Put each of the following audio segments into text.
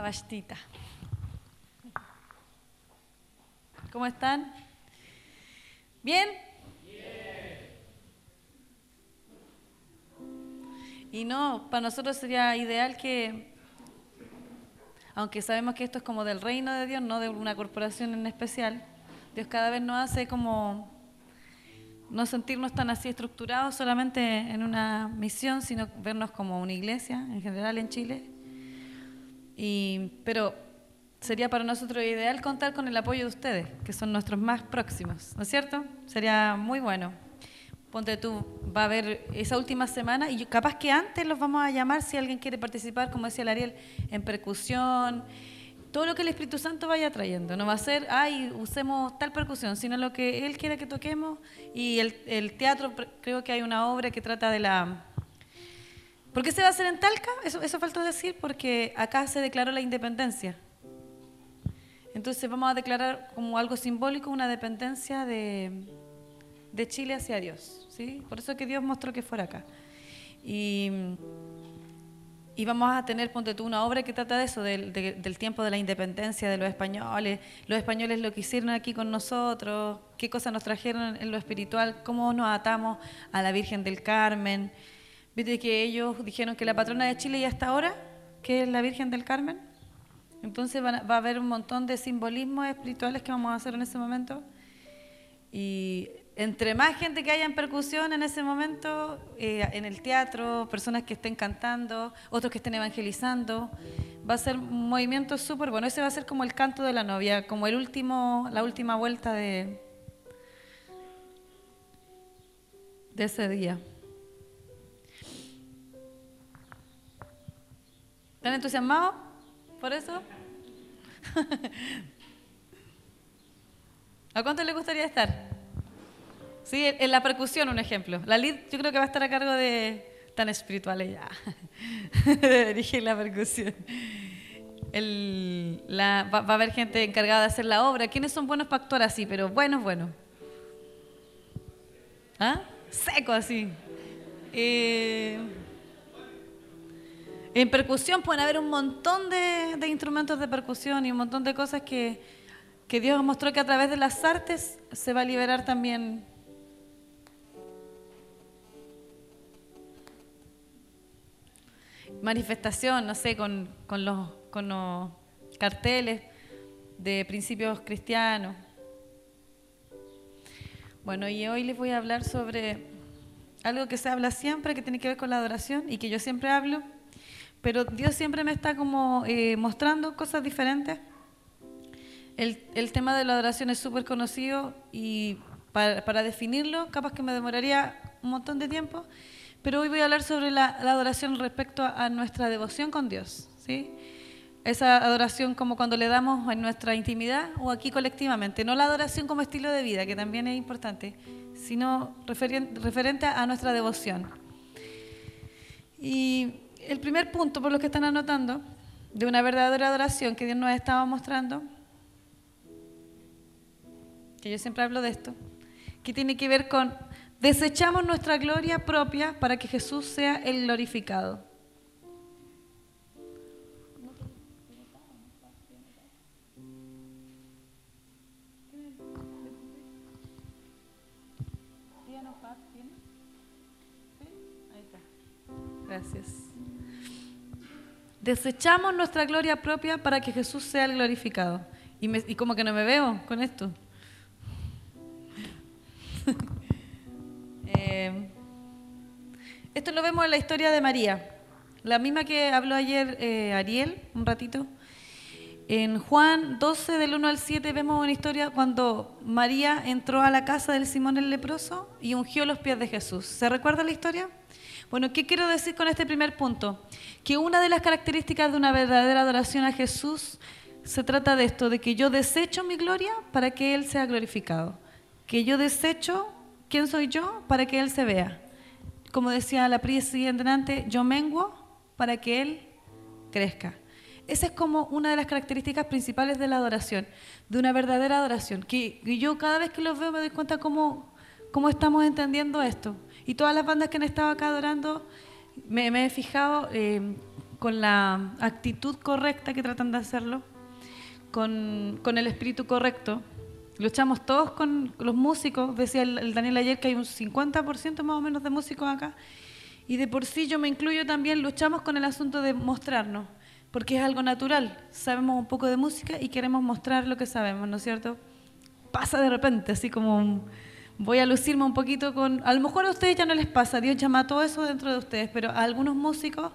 bastita. ¿Cómo están? ¿Bien? Y no, para nosotros sería ideal que, aunque sabemos que esto es como del reino de Dios, no de una corporación en especial, Dios cada vez nos hace como no sentirnos tan así estructurados solamente en una misión, sino vernos como una iglesia en general en Chile. Y, pero sería para nosotros ideal contar con el apoyo de ustedes, que son nuestros más próximos, ¿no es cierto? Sería muy bueno. Ponte tú, va a haber esa última semana y capaz que antes los vamos a llamar si alguien quiere participar, como decía el Ariel, en percusión, todo lo que el Espíritu Santo vaya trayendo. No va a ser, ay, usemos tal percusión, sino lo que Él quiera que toquemos. Y el, el teatro, creo que hay una obra que trata de la... ¿Por qué se va a hacer en Talca? Eso, eso faltó decir, porque acá se declaró la independencia. Entonces vamos a declarar como algo simbólico una dependencia de, de Chile hacia Dios. ¿sí? Por eso que Dios mostró que fuera acá. Y y vamos a tener, ponte tú, una obra que trata de eso, del, del, tiempo de la independencia de los españoles, los españoles lo que hicieron aquí con nosotros, qué cosas nos trajeron en lo espiritual, cómo nos atamos a la Virgen del Carmen. Viste que ellos dijeron que la patrona de Chile ya está ahora, que es la Virgen del Carmen. Entonces va a haber un montón de simbolismos espirituales que vamos a hacer en ese momento. Y entre más gente que haya en percusión en ese momento, eh, en el teatro, personas que estén cantando, otros que estén evangelizando, va a ser un movimiento súper bueno. Ese va a ser como el canto de la novia, como el último, la última vuelta de, de ese día. ¿Están entusiasmados por eso? ¿A cuánto le gustaría estar? Sí, en la percusión, un ejemplo. La lead yo creo que va a estar a cargo de tan espiritual ella, de dirigir la percusión. va, a haber gente encargada de hacer la obra. ¿Quiénes son buenos para actuar así? Pero buenos, buenos. ¿Ah? Seco así. Eh, en percusión pueden haber un montón de, instrumentos de percusión y un montón de cosas que, que Dios mostró que a través de las artes se va a liberar también manifestación, no sé, con, los, con los carteles de principios cristianos. Bueno, y hoy les voy a hablar sobre algo que se habla siempre, que tiene que ver con la adoración y que yo siempre hablo, pero Dios siempre me está como eh, mostrando cosas diferentes. El, el, tema de la adoración es súper conocido y para, para definirlo capaz que me demoraría un montón de tiempo, pero hoy voy a hablar sobre la, adoración respecto a, nuestra devoción con Dios. ¿sí? Esa adoración como cuando le damos en nuestra intimidad o aquí colectivamente. No la adoración como estilo de vida, que también es importante, sino referente a nuestra devoción. Y el primer punto, por lo que están anotando, de una verdadera adoración que Dios nos estaba mostrando, que yo siempre hablo de esto, que tiene que ver con Desechamos nuestra gloria propia para que Jesús sea el glorificado. Gracias. Desechamos nuestra gloria propia para que Jesús sea el glorificado. Y, y como que no me veo con esto. Eh, esto lo vemos en la historia de María, la misma que habló ayer eh, Ariel, un ratito. En Juan 12, del 1 al 7, vemos una historia cuando María entró a la casa del Simón el leproso y ungió los pies de Jesús. ¿Se recuerda la historia? Bueno, ¿qué quiero decir con este primer punto? Que una de las características de una verdadera adoración a Jesús se trata de esto, de que yo desecho mi gloria para que Él sea glorificado. Que yo desecho ¿Quién soy yo? Para que Él se vea. Como decía la siguiente delante, yo menguo para que Él crezca. Esa es como una de las características principales de la adoración, de una verdadera adoración. Que, yo cada vez que los veo me doy cuenta cómo, cómo estamos entendiendo esto. Y todas las bandas que han estado acá adorando, me, he fijado, eh, con la actitud correcta que tratan de hacerlo, con, con el espíritu correcto. Luchamos todos con los músicos, decía el, el Daniel ayer que hay un 50% más o menos de músicos acá, y de por sí yo me incluyo también, luchamos con el asunto de mostrarnos, porque es algo natural, sabemos un poco de música y queremos mostrar lo que sabemos, ¿no es cierto? Pasa de repente, así como un, voy a lucirme un poquito con... A lo mejor a ustedes ya no les pasa, Dios llama todo eso dentro de ustedes, pero a algunos músicos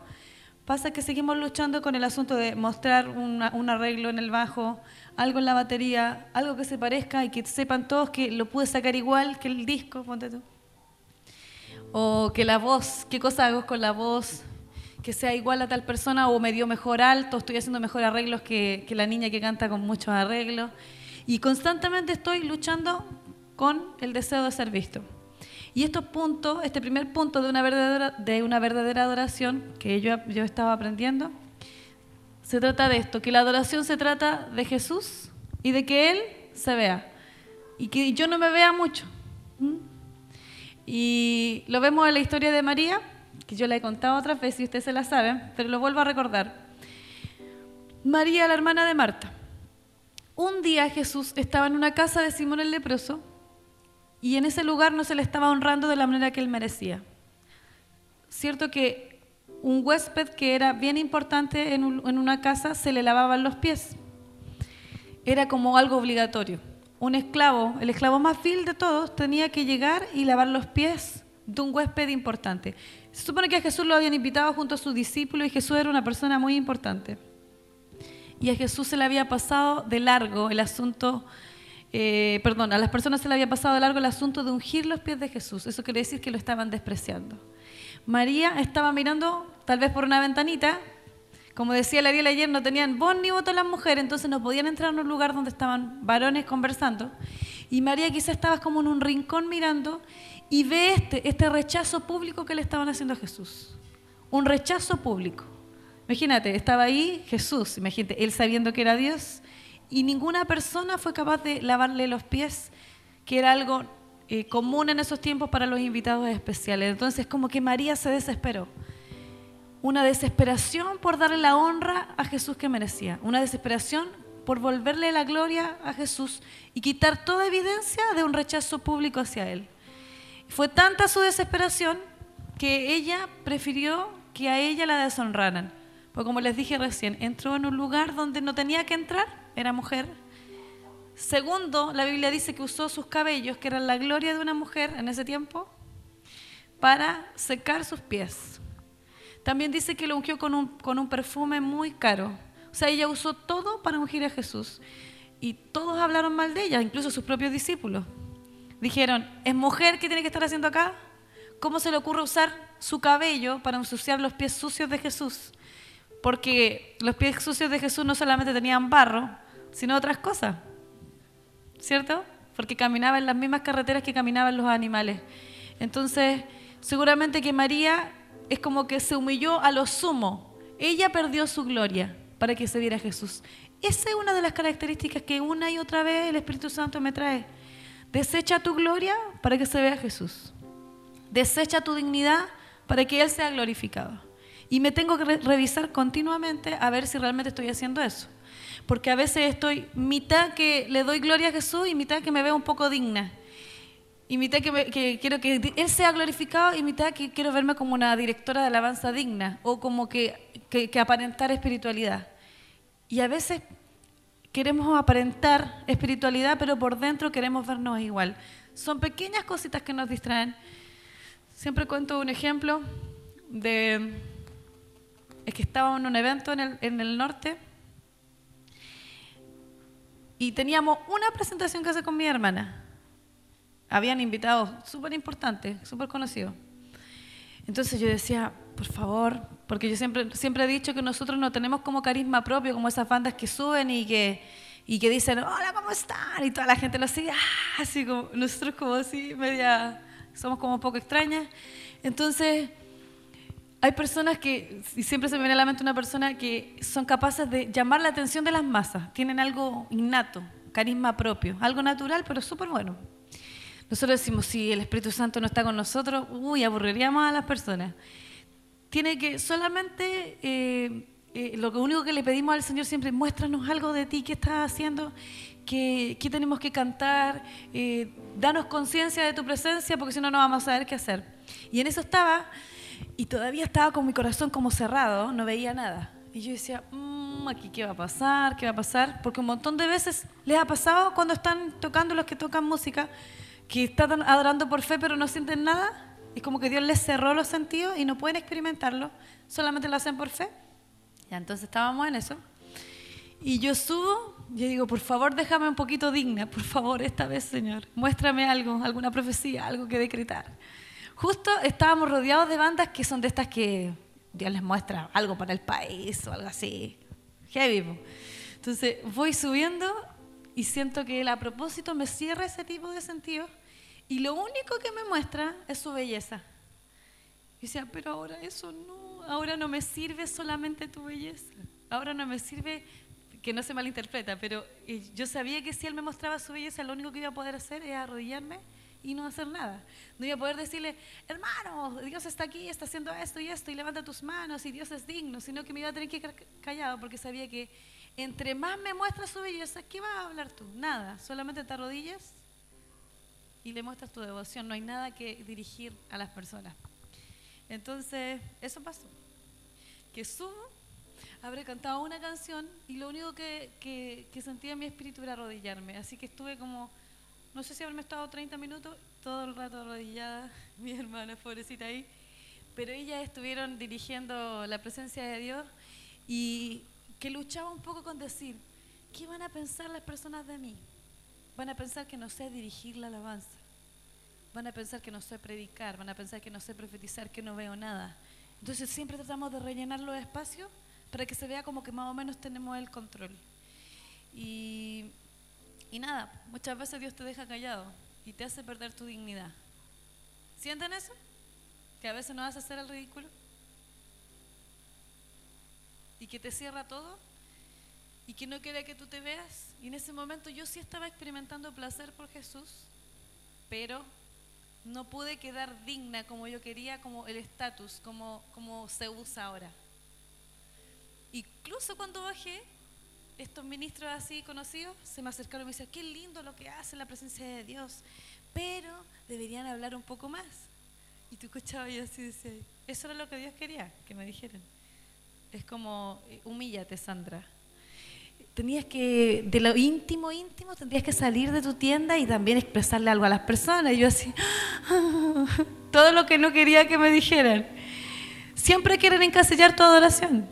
pasa que seguimos luchando con el asunto de mostrar un arreglo en el bajo, algo en la batería, algo que se parezca y que sepan todos que lo pude sacar igual que el disco, ponte tú. O que la voz, qué cosa hago con la voz, que sea igual a tal persona o me dio mejor alto, estoy haciendo mejor arreglos que, que la niña que canta con muchos arreglos. Y constantemente estoy luchando con el deseo de ser visto. Y estos puntos, este primer punto de una verdadera, de una verdadera adoración que yo, yo estaba aprendiendo, se trata de esto, que la adoración se trata de Jesús y de que Él se vea. Y que yo no me vea mucho. Y lo vemos en la historia de María, que yo la he contado otras veces y ustedes se la saben, pero lo vuelvo a recordar. María, la hermana de Marta. Un día Jesús estaba en una casa de Simón el leproso y en ese lugar no se le estaba honrando de la manera que él merecía. Cierto que un huésped que era bien importante en, una casa se le lavaban los pies. Era como algo obligatorio. Un esclavo, el esclavo más vil de todos, tenía que llegar y lavar los pies de un huésped importante. Se supone que a Jesús lo habían invitado junto a sus discípulos y Jesús era una persona muy importante. Y a Jesús se le había pasado de largo el asunto eh, perdón, a las personas se le había pasado de largo el asunto de ungir los pies de Jesús. Eso quiere decir que lo estaban despreciando. María estaba mirando, tal vez por una ventanita, como decía la Ariel ayer, no tenían voz ni voto las mujeres, entonces no podían entrar en un lugar donde estaban varones conversando. Y María quizá estaba como en un rincón mirando y ve este, este rechazo público que le estaban haciendo a Jesús. Un rechazo público. Imagínate, estaba ahí Jesús, imagínate, él sabiendo que era Dios, y ninguna persona fue capaz de lavarle los pies, que era algo eh, común en esos tiempos para los invitados especiales. Entonces como que María se desesperó. Una desesperación por darle la honra a Jesús que merecía. Una desesperación por volverle la gloria a Jesús y quitar toda evidencia de un rechazo público hacia Él. Fue tanta su desesperación que ella prefirió que a ella la deshonraran. Porque como les dije recién, entró en un lugar donde no tenía que entrar, era mujer. Segundo, la Biblia dice que usó sus cabellos, que eran la gloria de una mujer en ese tiempo, para secar sus pies. También dice que lo ungió con un, con un perfume muy caro. O sea, ella usó todo para ungir a Jesús. Y todos hablaron mal de ella, incluso sus propios discípulos. Dijeron, ¿es mujer que tiene que estar haciendo acá? ¿Cómo se le ocurre usar su cabello para ensuciar los pies sucios de Jesús? Porque los pies sucios de Jesús no solamente tenían barro, sino otras cosas, ¿cierto? Porque caminaba en las mismas carreteras que caminaban los animales. Entonces, seguramente que María es como que se humilló a lo sumo. Ella perdió su gloria para que se viera Jesús. Esa es una de las características que una y otra vez el Espíritu Santo me trae. Desecha tu gloria para que se vea Jesús. Desecha tu dignidad para que Él sea glorificado. Y me tengo que revisar continuamente a ver si realmente estoy haciendo eso. Porque a veces estoy mitad que le doy gloria a Jesús y mitad que me veo un poco digna. Y mitad que, quiero que Él sea glorificado y mitad que quiero verme como una directora de alabanza digna o como que, que aparentar espiritualidad. Y a veces queremos aparentar espiritualidad, pero por dentro queremos vernos igual. Son pequeñas cositas que nos distraen. Siempre cuento un ejemplo de es que estaba en un evento en el, en el norte y teníamos una presentación que hacer con mi hermana. Habían invitados súper importantes, súper conocidos. Entonces yo decía, por favor, porque yo siempre, siempre he dicho que nosotros no tenemos como carisma propio, como esas bandas que suben y que, y que dicen, hola, ¿cómo están? Y toda la gente lo sigue, ah", así como, nosotros como así, media, somos como un poco extrañas. Entonces hay personas que, y siempre se me viene a la mente una persona que son capaces de llamar la atención de las masas, tienen algo innato, carisma propio, algo natural, pero súper bueno. Nosotros decimos, si el Espíritu Santo no está con nosotros, uy, aburriríamos a las personas. tiene que solamente, eh, eh, lo único que le pedimos al Señor siempre, muéstranos algo de ti, qué estás haciendo, qué, qué tenemos que cantar, eh, danos conciencia de tu presencia, porque si no, no vamos a saber qué hacer. Y en eso estaba, y todavía estaba con mi corazón como cerrado, no veía nada. Y yo decía, mmm, aquí qué va a pasar, qué va a pasar, porque un montón de veces les ha pasado cuando están tocando los que tocan música, que están adorando por fe pero no sienten nada, es como que Dios les cerró los sentidos y no pueden experimentarlo, solamente lo hacen por fe. Ya, entonces estábamos en eso. Y yo subo, yo digo, por favor déjame un poquito digna, por favor, esta vez, Señor. Muéstrame algo, alguna profecía, algo que decretar. Justo estábamos rodeados de bandas que son de estas que Dios les muestra algo para el país o algo así. Heavy. Entonces voy subiendo y siento que él a propósito me cierra ese tipo de sentido y lo único que me muestra es su belleza. Y decía, pero ahora eso no, ahora no me sirve solamente tu belleza. Ahora no me sirve, que no se malinterpreta, pero eh, yo sabía que si él me mostraba su belleza, lo único que iba a poder hacer era arrodillarme y no hacer nada. No iba a poder decirle, hermano, Dios está aquí, está haciendo esto y esto, y levanta tus manos, y Dios es digno, sino que me iba a tener que quedar callado porque sabía que entre más me muestra su belleza, ¿qué vas a hablar tú? Nada, solamente te arrodillas y le muestras tu devoción. No hay nada que dirigir a las personas. Entonces, eso pasó. Que sumo, habré cantado una canción y lo único que, que, sentía en mi espíritu era arrodillarme. Así que estuve como, no sé si haberme estado 30 minutos, todo el rato arrodillada, mi hermana pobrecita ahí. Pero ellas estuvieron dirigiendo la presencia de Dios y que luchaba un poco con decir, ¿qué van a pensar las personas de mí? Van a pensar que no sé dirigir la alabanza. Van a pensar que no sé predicar, van a pensar que no sé profetizar, que no veo nada. Entonces siempre tratamos de rellenar los espacios para que se vea como que más o menos tenemos el control. Y, y nada, muchas veces Dios te deja callado y te hace perder tu dignidad. ¿Sienten eso? Que a veces no vas a hacer el ridículo. Y que te cierra todo y que no quiere que tú te veas. Y en ese momento yo sí estaba experimentando placer por Jesús, pero no pude quedar digna como yo quería, como el estatus, como, como se usa ahora. Incluso cuando bajé, estos ministros así conocidos se me acercaron y me decían, qué lindo lo que hace la presencia de Dios, pero deberían hablar un poco más. Y tú escuchabas y así decía, eso era lo que Dios quería que me dijeran. Es como, eh, humíllate, Sandra tenías que, de lo íntimo, íntimo, tendrías que salir de tu tienda y también expresarle algo a las personas. Y yo así, todo lo que no quería que me dijeran. Siempre quieren encasillar tu adoración.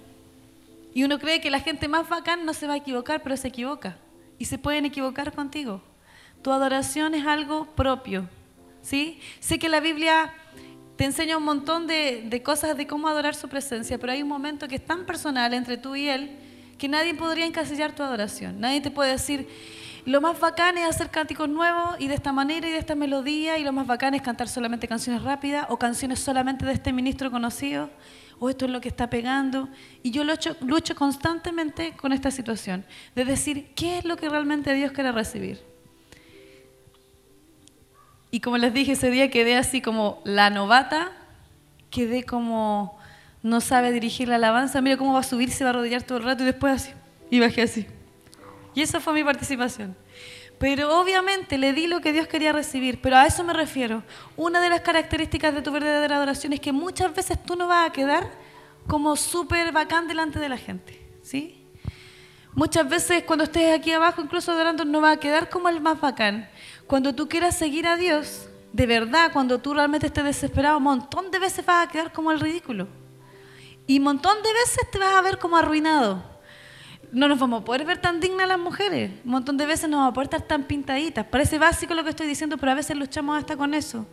Y uno cree que la gente más bacán no se va a equivocar, pero se equivoca. Y se pueden equivocar contigo. Tu adoración es algo propio. ¿sí? Sé que la Biblia te enseña un montón de, de cosas de cómo adorar su presencia, pero hay un momento que es tan personal entre tú y Él que nadie podría encasillar tu adoración. Nadie te puede decir, lo más bacán es hacer cánticos nuevos y de esta manera y de esta melodía, y lo más bacán es cantar solamente canciones rápidas o canciones solamente de este ministro conocido, o esto es lo que está pegando. Y yo lucho, lucho constantemente con esta situación, de decir, ¿qué es lo que realmente Dios quiere recibir? Y como les dije ese día, quedé así como la novata, quedé como no sabe dirigir la alabanza, mira cómo va a subir, se va a arrodillar todo el rato y después así. Y bajé así. Y esa fue mi participación. Pero obviamente le di lo que Dios quería recibir, pero a eso me refiero. Una de las características de tu verdadera adoración es que muchas veces tú no vas a quedar como súper bacán delante de la gente, ¿sí? Muchas veces cuando estés aquí abajo, incluso adorando, no va a quedar como el más bacán. Cuando tú quieras seguir a Dios, de verdad, cuando tú realmente estés desesperado, un montón de veces vas a quedar como el ridículo. Y un montón de veces te vas a ver como arruinado. No nos vamos a poder ver tan dignas las mujeres. Un montón de veces no vamos a poder estar tan pintaditas. Parece básico lo que estoy diciendo, pero a veces luchamos hasta con eso. Un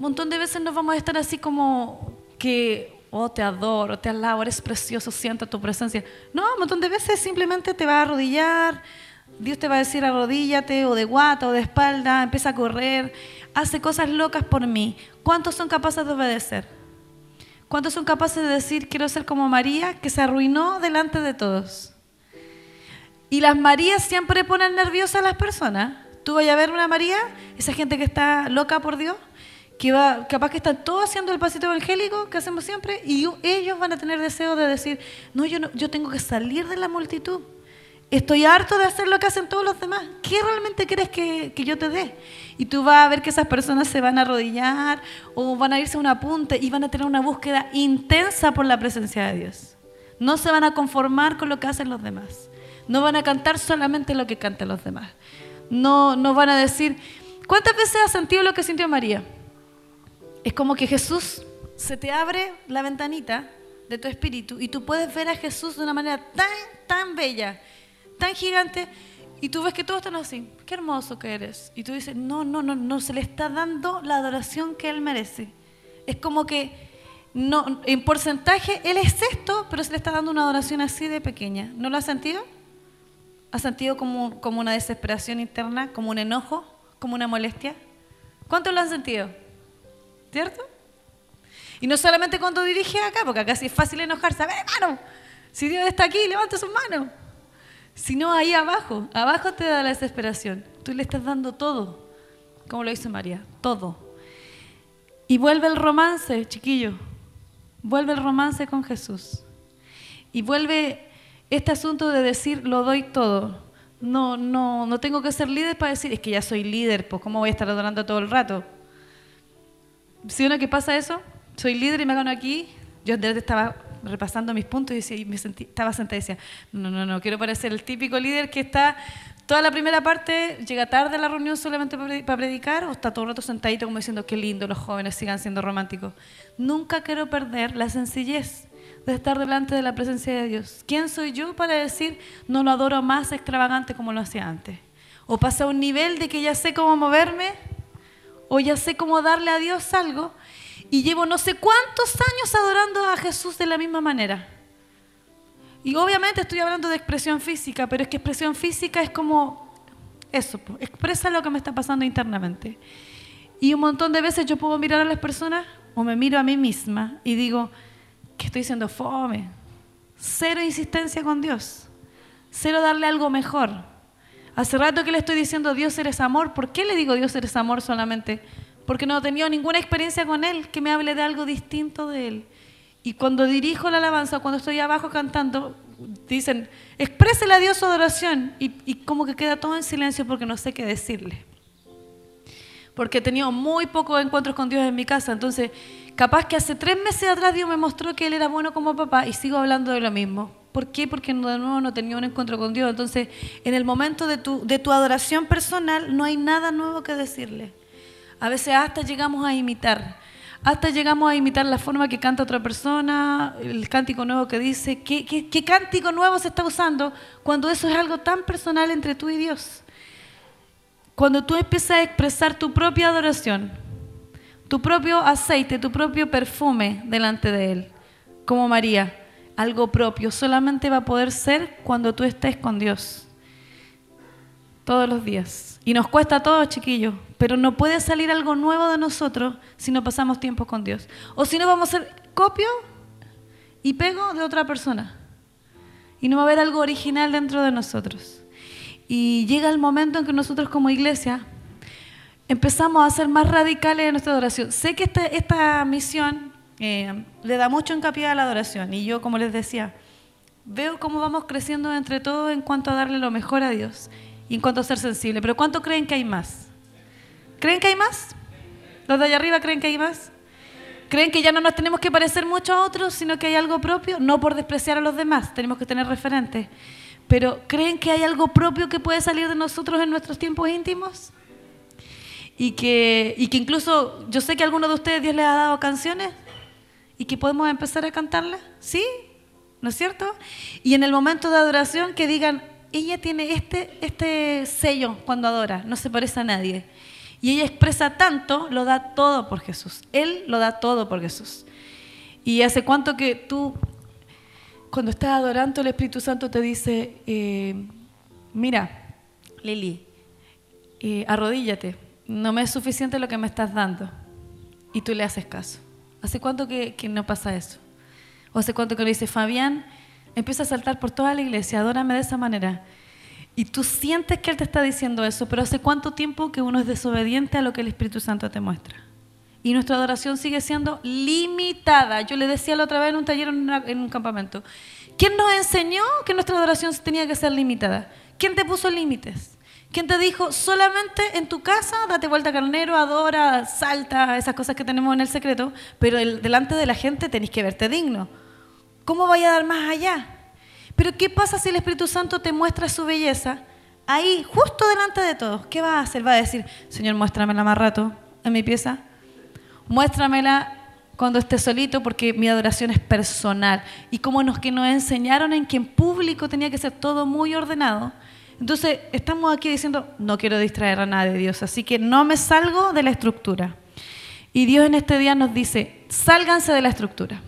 montón de veces nos vamos a estar así como que, oh, te adoro, te alabo, eres precioso, siento tu presencia. No, un montón de veces simplemente te va a arrodillar, Dios te va a decir arrodíllate o de guata o de espalda, empieza a correr, hace cosas locas por mí. ¿Cuántos son capaces de obedecer? ¿Cuántos son capaces de decir, quiero ser como María, que se arruinó delante de todos? Y las Marías siempre ponen nerviosas a las personas. Tú vas a ver una María, esa gente que está loca por Dios, que va, capaz que están todos haciendo el pasito evangélico que hacemos siempre y ellos van a tener deseo de decir, no, yo, no, yo tengo que salir de la multitud. Estoy harto de hacer lo que hacen todos los demás. ¿Qué realmente crees que, que, yo te dé? Y tú vas a ver que esas personas se van a arrodillar o van a irse a un apunte y van a tener una búsqueda intensa por la presencia de Dios. No se van a conformar con lo que hacen los demás. No van a cantar solamente lo que cantan los demás. No, no van a decir, ¿cuántas veces has sentido lo que sintió María? Es como que Jesús se te abre la ventanita de tu espíritu y tú puedes ver a Jesús de una manera tan, tan bella tan gigante y tú ves que todos están así, qué hermoso que eres. Y tú dices, no, no, no, no, se le está dando la adoración que él merece. Es como que no, en porcentaje él es esto, pero se le está dando una adoración así de pequeña. ¿No lo has sentido? ¿Has sentido como, como una desesperación interna, como un enojo, como una molestia? ¿Cuántos lo han sentido? ¿Cierto? Y no solamente cuando dirige acá, porque acá sí es fácil enojarse. A ver, hermano, si Dios está aquí, levanta sus manos sino ahí abajo. Abajo te da la desesperación. Tú le estás dando todo, como lo hizo María, todo. Y vuelve el romance, chiquillo. Vuelve el romance con Jesús. Y vuelve este asunto de decir, lo doy todo. No, no, no tengo que ser líder para decir, es que ya soy líder, pues ¿cómo voy a estar adorando todo el rato? ¿Sí o que pasa eso? Soy líder y me gano aquí. Yo estaba repasando mis puntos y, decía, me sentí, estaba sentada y decía, no, no, no, quiero parecer el típico líder que está toda la primera parte, llega tarde a la reunión solamente para predicar o está todo el rato sentadito como diciendo, qué lindo, los jóvenes sigan siendo románticos. Nunca quiero perder la sencillez de estar delante de la presencia de Dios. ¿Quién soy yo para decir, no lo adoro más extravagante como lo hacía antes? O pasa a un nivel de que ya sé cómo moverme, o ya sé cómo darle a Dios algo, y llevo no sé cuántos años adorando a Jesús de la misma manera. Y obviamente estoy hablando de expresión física, pero es que expresión física es como eso, expresa lo que me está pasando internamente. Y un montón de veces yo puedo mirar a las personas o me miro a mí misma y digo que estoy siendo fome. Cero insistencia con Dios. Cero darle algo mejor. Hace rato que le estoy diciendo Dios eres amor. ¿Por qué le digo Dios eres amor solamente? Porque no he tenido ninguna experiencia con Él que me hable de algo distinto de Él. Y cuando dirijo la alabanza, cuando estoy abajo cantando, dicen, exprésele a Dios su adoración. Y, y, como que queda todo en silencio porque no sé qué decirle. Porque he tenido muy pocos encuentros con Dios en mi casa. Entonces, capaz que hace tres meses atrás Dios me mostró que Él era bueno como papá y sigo hablando de lo mismo. ¿Por qué? Porque de nuevo no tenía un encuentro con Dios. Entonces, en el momento de tu, de tu adoración personal, no hay nada nuevo que decirle. A veces hasta llegamos a imitar. Hasta llegamos a imitar la forma que canta otra persona, el cántico nuevo que dice. ¿Qué, qué, cántico nuevo se está usando cuando eso es algo tan personal entre tú y Dios? Cuando tú empiezas a expresar tu propia adoración, tu propio aceite, tu propio perfume delante de Él, como María, algo propio, solamente va a poder ser cuando tú estés con Dios. Todos los días. Y nos cuesta a todos, chiquillos, pero no puede salir algo nuevo de nosotros si no pasamos tiempo con Dios. O si no vamos a ser copio y pego de otra persona. Y no va a haber algo original dentro de nosotros. Y llega el momento en que nosotros como iglesia empezamos a ser más radicales en nuestra adoración. Sé que esta, misión eh, le da mucho hincapié a la adoración. Y yo, como les decía, veo cómo vamos creciendo entre todos en cuanto a darle lo mejor a Dios y en cuanto a ser sensible. Pero ¿cuánto creen que hay más? ¿Creen que hay más? ¿Los de allá arriba creen que hay más? ¿Creen que ya no nos tenemos que parecer mucho a otros, sino que hay algo propio? No por despreciar a los demás, tenemos que tener referentes. Pero ¿creen que hay algo propio que puede salir de nosotros en nuestros tiempos íntimos? Y que, y que incluso yo sé que a alguno de ustedes Dios les ha dado canciones y que podemos empezar a cantarlas, ¿sí? ¿No es cierto? Y en el momento de adoración que digan, ella tiene este, este sello cuando adora, no se parece a nadie. Y ella expresa tanto, lo da todo por Jesús. Él lo da todo por Jesús. Y hace cuánto que tú, cuando estás adorando, el Espíritu Santo te dice, eh, mira, Lili, eh, arrodíllate, no me es suficiente lo que me estás dando. Y tú le haces caso. ¿Hace cuánto que, que no pasa eso? ¿O hace cuánto que le dice, Fabián, empieza a saltar por toda la iglesia, adórame de esa manera. Y tú sientes que Él te está diciendo eso, pero ¿hace cuánto tiempo que uno es desobediente a lo que el Espíritu Santo te muestra? y nuestra adoración sigue siendo limitada. Yo le decía la otra vez en un taller en, un campamento, ¿quién nos enseñó que nuestra adoración tenía que ser limitada? ¿Quién te puso límites? ¿Quién te dijo solamente en tu casa date vuelta carnero, adora, salta, esas cosas que tenemos en el secreto, pero delante de la gente tenés que verte digno? ¿Cómo vaya a dar más allá? Pero ¿qué pasa si el Espíritu Santo te muestra su belleza? Ahí, justo delante de todos, ¿qué va a hacer? Va a decir, Señor, muéstramela más rato en mi pieza. Muéstramela cuando esté solito porque mi adoración es personal. Y como nos, que nos enseñaron en que en público tenía que ser todo muy ordenado. Entonces, estamos aquí diciendo, no quiero distraer a nadie, Dios, así que no me salgo de la estructura. Y Dios en este día nos dice, sálganse de la estructura.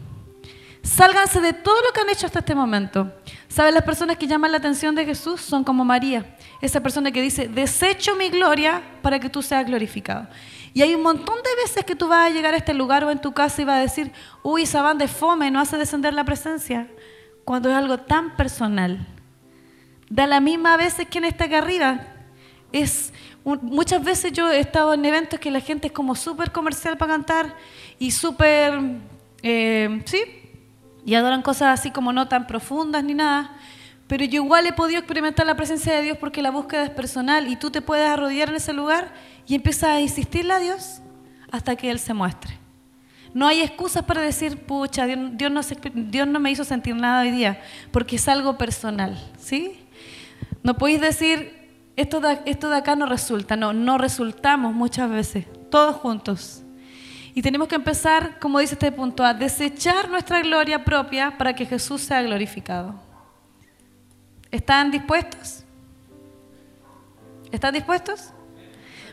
Sálganse de todo lo que han hecho hasta este momento. ¿Saben? Las personas que llaman la atención de Jesús son como María, esa persona que dice, desecho mi gloria para que tú seas glorificado. Y hay un montón de veces que tú vas a llegar a este lugar o en tu casa y vas a decir, uy, esa banda de fome no hace descender la presencia, cuando es algo tan personal. Da la misma veces que en esta acá arriba. Es, muchas veces yo he estado en eventos que la gente es como súper comercial para cantar y súper, eh, sí, y adoran cosas así como no tan profundas ni nada. Pero yo igual he podido experimentar la presencia de Dios porque la búsqueda es personal y tú te puedes arrodillar en ese lugar y empiezas a insistirle a Dios hasta que Él se muestre. No hay excusas para decir, pucha, Dios, no, no me hizo sentir nada hoy día, porque es algo personal, ¿sí? No podéis decir, esto esto de acá no resulta, no, no resultamos muchas veces, todos juntos. Y tenemos que empezar, como dice este punto, a desechar nuestra gloria propia para que Jesús sea glorificado. ¿Están dispuestos? ¿Están dispuestos?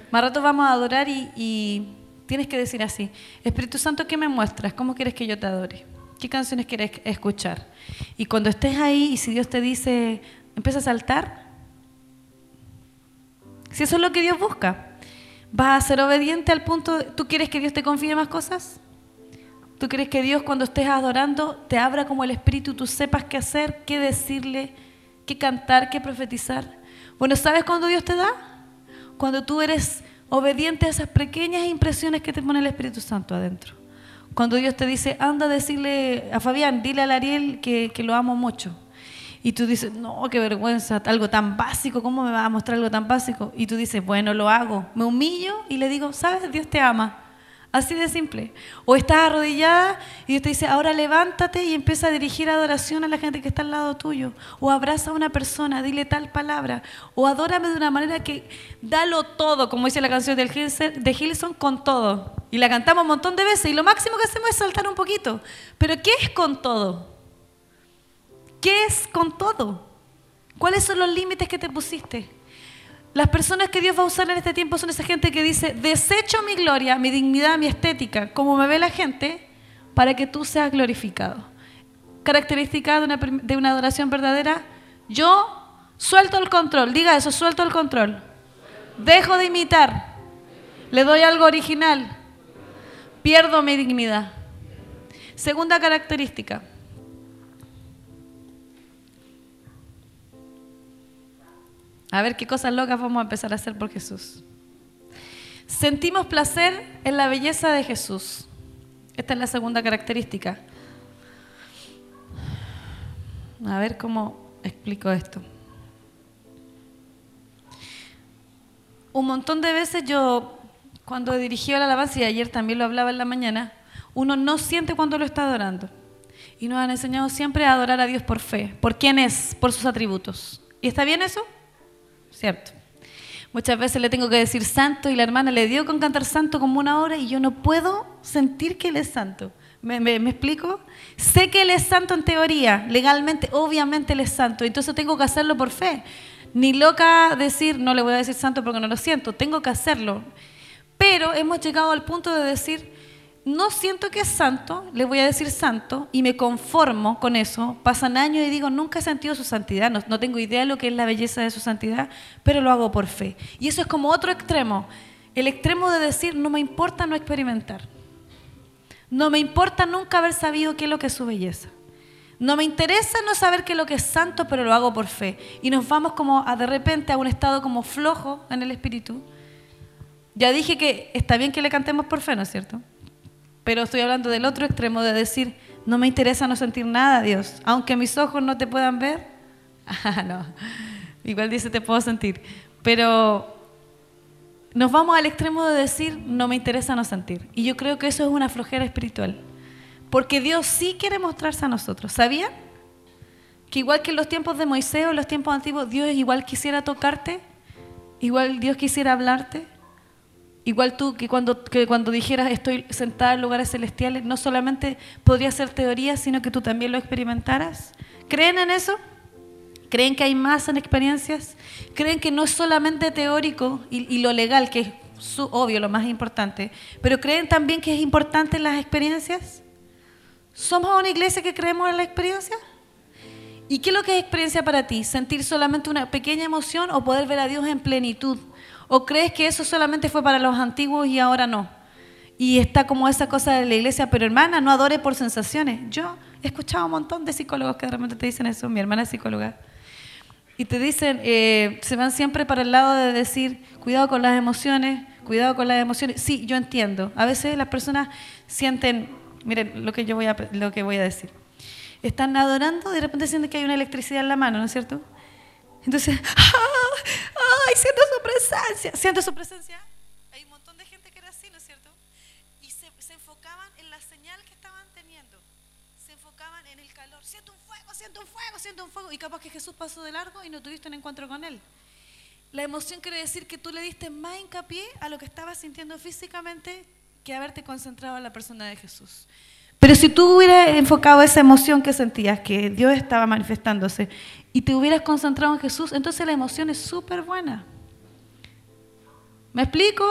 Más rato vamos a adorar y, tienes que decir así, Espíritu Santo, ¿qué me muestras? ¿Cómo quieres que yo te adore? ¿Qué canciones quieres escuchar? Y cuando estés ahí y si Dios te dice, empieza a saltar, si eso es lo que Dios busca, ¿Vas a ser obediente al punto, tú quieres que Dios te confíe más cosas? ¿Tú quieres que Dios cuando estés adorando te abra como el Espíritu, tú sepas qué hacer, qué decirle, qué cantar, qué profetizar? Bueno, ¿sabes cuándo Dios te da? Cuando tú eres obediente a esas pequeñas impresiones que te pone el Espíritu Santo adentro. Cuando Dios te dice, anda a decirle a Fabián, dile a Ariel que, que lo amo mucho. Y tú dices, no, qué vergüenza, algo tan básico, ¿cómo me va a mostrar algo tan básico? Y tú dices, bueno, lo hago. Me humillo y le digo, sabes, Dios te ama. Así de simple. O estás arrodillada y Dios te dice, ahora levántate y empieza a dirigir adoración a la gente que está al lado tuyo. O abraza a una persona, dile tal palabra. O adórame de una manera que dalo todo, como dice la canción de Gilson, con todo. Y la cantamos un montón de veces y lo máximo que hacemos es saltar un poquito. Pero ¿qué es con todo? ¿Qué es con todo? ¿Cuáles son los límites que te pusiste? Las personas que Dios va a usar en este tiempo son esa gente que dice, desecho mi gloria, mi dignidad, mi estética, como me ve la gente, para que tú seas glorificado. Característica de una, de una adoración verdadera, yo suelto el control, diga eso, suelto el control. Dejo de imitar, le doy algo original, pierdo mi dignidad. Segunda característica, A ver qué cosas locas vamos a empezar a hacer por Jesús. Sentimos placer en la belleza de Jesús. Esta es la segunda característica. A ver cómo explico esto. Un montón de veces yo, cuando dirigí la alabanza, y ayer también lo hablaba en la mañana, uno no siente cuando lo está adorando. Y nos han enseñado siempre a adorar a Dios por fe. ¿Por quién es? Por sus atributos. ¿Y está bien eso? ¿Cierto? Muchas veces le tengo que decir santo y la hermana le dio con cantar santo como una hora y yo no puedo sentir que él es santo. ¿Me, explico? Sé que él es santo en teoría, legalmente, obviamente él es santo, entonces tengo que hacerlo por fe. Ni loca decir, no le voy a decir santo porque no lo siento, tengo que hacerlo. Pero hemos llegado al punto de decir, no siento que es santo, le voy a decir santo y me conformo con eso. Pasan años y digo, nunca he sentido su santidad, no, tengo idea de lo que es la belleza de su santidad, pero lo hago por fe. Y eso es como otro extremo, el extremo de decir, no me importa no experimentar. No me importa nunca haber sabido qué es lo que es su belleza. No me interesa no saber qué es lo que es santo, pero lo hago por fe. Y nos vamos como a de repente a un estado como flojo en el espíritu. Ya dije que está bien que le cantemos por fe, ¿no es cierto? Pero estoy hablando del otro extremo de decir, no me interesa no sentir nada, Dios. Aunque mis ojos no te puedan ver. Ah, no. Igual dice, te puedo sentir. Pero nos vamos al extremo de decir, no me interesa no sentir. Y yo creo que eso es una flojera espiritual. Porque Dios sí quiere mostrarse a nosotros. ¿Sabían? Que igual que en los tiempos de Moisés o en los tiempos antiguos, Dios igual quisiera tocarte. Igual Dios quisiera hablarte. Igual tú que cuando, que cuando dijeras estoy sentada en lugares celestiales, no solamente podría ser teoría, sino que tú también lo experimentaras. ¿Creen en eso? ¿Creen que hay más en experiencias? ¿Creen que no es solamente teórico y, lo legal, que es su, obvio lo más importante, pero creen también que es importante las experiencias? ¿Somos una iglesia que creemos en la experiencia? ¿Y qué es lo que es experiencia para ti? ¿Sentir solamente una pequeña emoción o poder ver a Dios en plenitud? ¿O crees que eso solamente fue para los antiguos y ahora no? Y está como esa cosa de la iglesia, pero hermana, no adore por sensaciones. Yo he escuchado un montón de psicólogos que realmente te dicen eso, mi hermana es psicóloga. Y te dicen, eh, se van siempre para el lado de decir, cuidado con las emociones, cuidado con las emociones. Sí, yo entiendo. A veces las personas sienten, miren lo que yo voy a, lo que voy a decir. Están adorando y de repente sienten que hay una electricidad en la mano, ¿no es cierto? Entonces, ¡ay, siento su presencia! Siento su presencia. Hay un montón de gente que era así, ¿no es cierto? Y se, enfocaban en la señal que estaban teniendo. Se enfocaban en el calor. Siento un fuego, siento un fuego, siento un fuego. Y capaz que Jesús pasó de largo y no tuviste un encuentro con Él. La emoción quiere decir que tú le diste más hincapié a lo que estabas sintiendo físicamente que haberte concentrado en la persona de Jesús. Pero si tú hubieras enfocado esa emoción que sentías, que Dios estaba manifestándose, y te hubieras concentrado en Jesús, entonces la emoción es súper buena. ¿Me explico?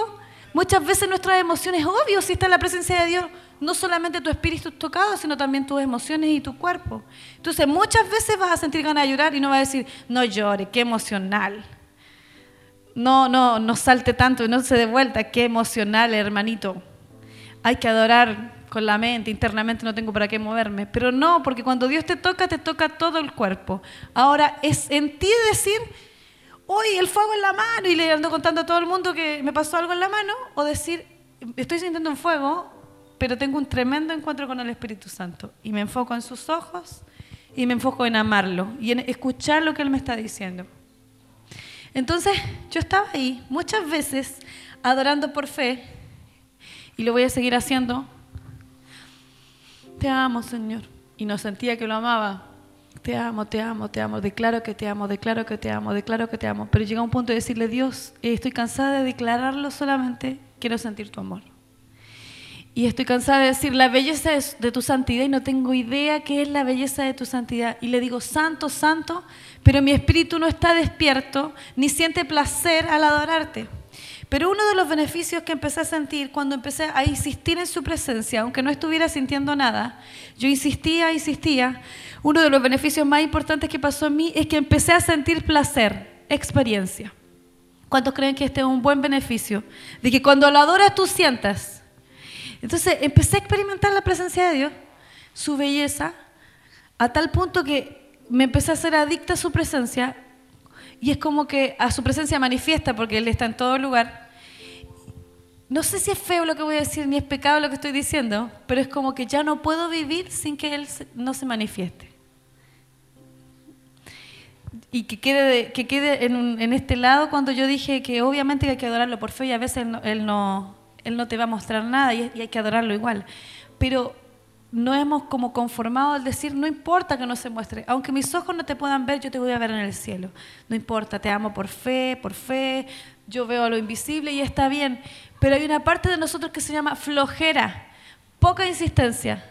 Muchas veces nuestras emociones, obvio, si está en la presencia de Dios, no solamente tu espíritu es tocado, sino también tus emociones y tu cuerpo. Entonces, muchas veces vas a sentir ganas de llorar y no vas a decir, no llore, qué emocional. No, no, no salte tanto no se dé vuelta, qué emocional, hermanito. Hay que adorar con la mente, internamente no tengo para qué moverme. Pero no, porque cuando Dios te toca, te toca todo el cuerpo. Ahora, es en ti decir, hoy el fuego en la mano y le ando contando a todo el mundo que me pasó algo en la mano, o decir, estoy sintiendo un fuego, pero tengo un tremendo encuentro con el Espíritu Santo. Y me enfoco en sus ojos y me enfoco en amarlo y en escuchar lo que Él me está diciendo. Entonces, yo estaba ahí muchas veces adorando por fe y lo voy a seguir haciendo te amo, Señor. Y no sentía que lo amaba. Te amo, te amo, te amo. Declaro que te amo, declaro que te amo, declaro que te amo. Pero llega un punto de decirle, Dios, estoy cansada de declararlo solamente, quiero sentir tu amor. Y estoy cansada de decir la belleza de tu santidad y no tengo idea qué es la belleza de tu santidad. Y le digo, santo, santo, pero mi espíritu no está despierto ni siente placer al adorarte. Pero uno de los beneficios que empecé a sentir cuando empecé a insistir en su presencia, aunque no estuviera sintiendo nada, yo insistía, insistía, uno de los beneficios más importantes que pasó en mí es que empecé a sentir placer, experiencia. ¿Cuántos creen que este es un buen beneficio? De que cuando lo adoras tú sientas. Entonces empecé a experimentar la presencia de Dios, su belleza, a tal punto que me empecé a ser adicta a su presencia y es como que a su presencia manifiesta porque Él está en todo lugar. No sé si es feo lo que voy a decir, ni es pecado lo que estoy diciendo, pero es como que ya no puedo vivir sin que Él no se manifieste. Y que quede, que quede en, este lado cuando yo dije que obviamente hay que adorarlo por fe y a veces él no, él no, te va a mostrar nada y, y hay que adorarlo igual. Pero no hemos como conformado al decir, no importa que no se muestre, aunque mis ojos no te puedan ver, yo te voy a ver en el cielo. No importa, te amo por fe, por fe, yo veo lo invisible y está bien. Pero hay una parte de nosotros que se llama flojera, poca insistencia.